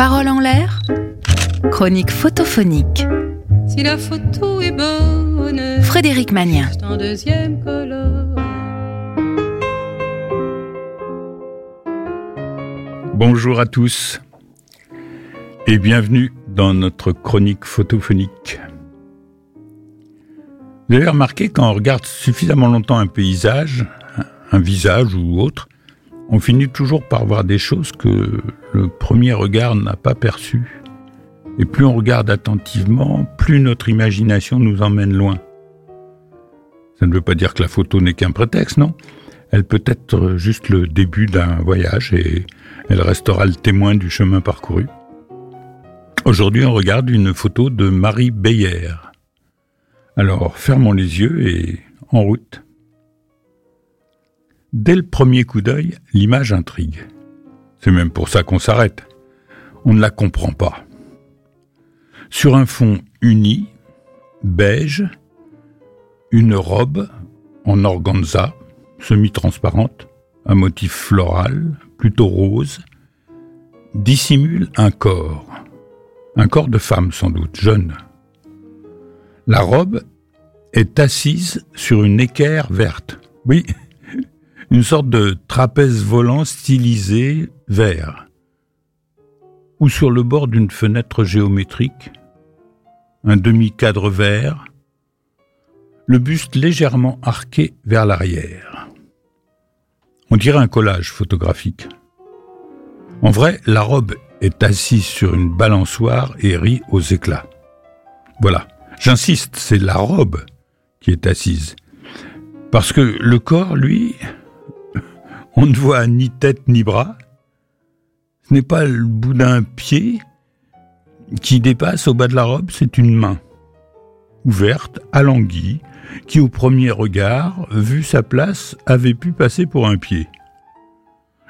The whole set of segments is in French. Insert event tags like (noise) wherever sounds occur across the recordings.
Parole en l'air Chronique photophonique. Si la photo est bonne, Frédéric Magnien. c'est en deuxième colonne. Bonjour à tous et bienvenue dans notre chronique photophonique. Vous avez remarqué quand on regarde suffisamment longtemps un paysage, un visage ou autre, on finit toujours par voir des choses que le premier regard n'a pas perçues. Et plus on regarde attentivement, plus notre imagination nous emmène loin. Ça ne veut pas dire que la photo n'est qu'un prétexte, non Elle peut être juste le début d'un voyage et elle restera le témoin du chemin parcouru. Aujourd'hui, on regarde une photo de Marie Beyer. Alors, fermons les yeux et en route. Dès le premier coup d'œil, l'image intrigue. C'est même pour ça qu'on s'arrête. On ne la comprend pas. Sur un fond uni, beige, une robe en organza, semi-transparente, un motif floral, plutôt rose, dissimule un corps. Un corps de femme sans doute, jeune. La robe est assise sur une équerre verte. Oui, une sorte de trapèze volant stylisé vert. Ou sur le bord d'une fenêtre géométrique, un demi-cadre vert, le buste légèrement arqué vers l'arrière. On dirait un collage photographique. En vrai, la robe est assise sur une balançoire et rit aux éclats. Voilà, j'insiste, c'est la robe qui est assise. Parce que le corps, lui, on ne voit ni tête ni bras. Ce n'est pas le bout d'un pied qui dépasse au bas de la robe, c'est une main, ouverte, alanguie, qui au premier regard, vu sa place, avait pu passer pour un pied.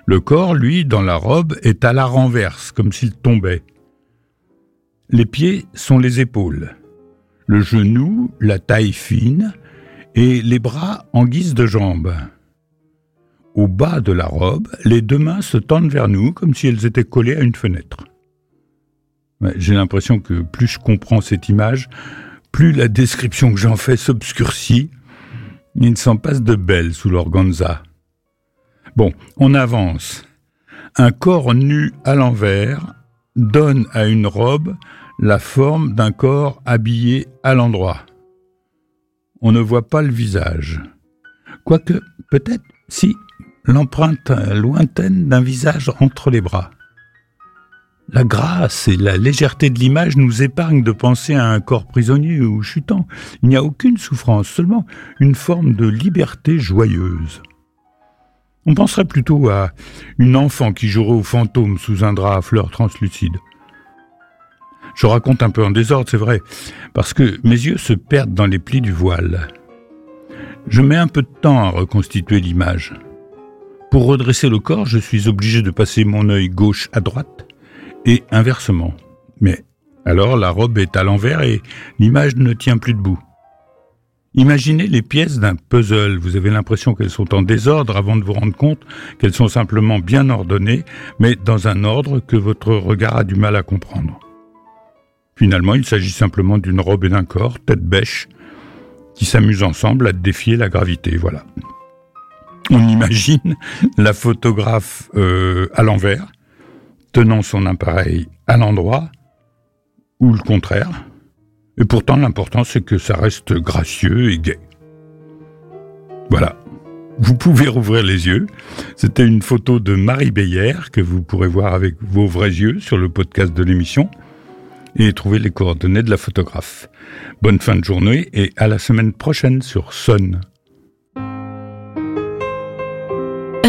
Le corps, lui, dans la robe, est à la renverse, comme s'il tombait. Les pieds sont les épaules, le genou, la taille fine, et les bras en guise de jambes. Au bas de la robe, les deux mains se tendent vers nous comme si elles étaient collées à une fenêtre. J'ai l'impression que plus je comprends cette image, plus la description que j'en fais s'obscurcit. Il s'en passe de belle sous l'organza. Bon, on avance. Un corps nu à l'envers donne à une robe la forme d'un corps habillé à l'endroit. On ne voit pas le visage. Quoique, peut-être, si, l'empreinte lointaine d'un visage entre les bras. La grâce et la légèreté de l'image nous épargnent de penser à un corps prisonnier ou chutant. Il n'y a aucune souffrance, seulement une forme de liberté joyeuse. On penserait plutôt à une enfant qui jouerait au fantôme sous un drap à fleurs translucides. Je raconte un peu en désordre, c'est vrai, parce que mes yeux se perdent dans les plis du voile. Je mets un peu de temps à reconstituer l'image. Pour redresser le corps, je suis obligé de passer mon œil gauche à droite et inversement. Mais alors la robe est à l'envers et l'image ne tient plus debout. Imaginez les pièces d'un puzzle. Vous avez l'impression qu'elles sont en désordre avant de vous rendre compte qu'elles sont simplement bien ordonnées, mais dans un ordre que votre regard a du mal à comprendre. Finalement, il s'agit simplement d'une robe et d'un corps, tête bêche, qui s'amusent ensemble à défier la gravité. Voilà. On imagine (laughs) la photographe euh, à l'envers, tenant son appareil à l'endroit, ou le contraire. Et pourtant, l'important, c'est que ça reste gracieux et gai. Voilà. Vous pouvez rouvrir les yeux. C'était une photo de Marie Beyer que vous pourrez voir avec vos vrais yeux sur le podcast de l'émission et trouver les coordonnées de la photographe. Bonne fin de journée et à la semaine prochaine sur Sun.